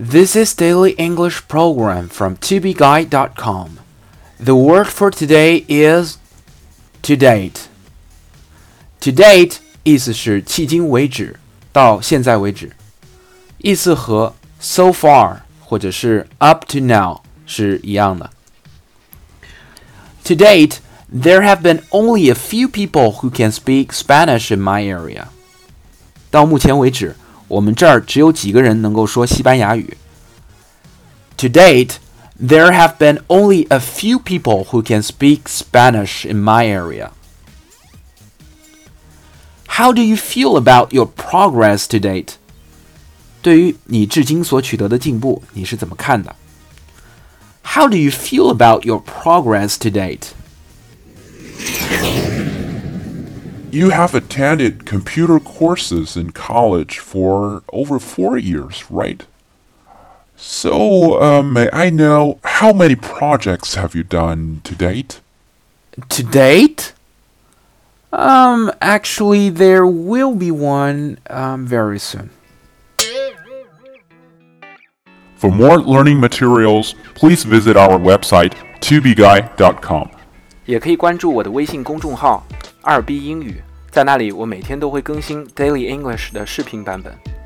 This is Daily English Program from tobeguide.com. The word for today is to date. To date 意思是迄今为止，到现在为止，意思和 so far 或者是 up to now 是一样的。To date, there have been only a few people who can speak Spanish in my area. 到目前为止。 我们这儿只有几个人能够说西班牙语。To date, there have been only a few people who can speak Spanish in my area. How do you feel about your progress to date? 对于你至今所取得的进步，你是怎么看的？How do you feel about your progress to date? You have attended computer courses in college for over four years, right? So, uh, may I know how many projects have you done to date? To date? Um, actually, there will be one um, very soon. For more learning materials, please visit our website, tubeguy.com. 也可以关注我的微信公众号“ 二 B 英语”，在那里我每天都会更新 Daily English 的视频版本。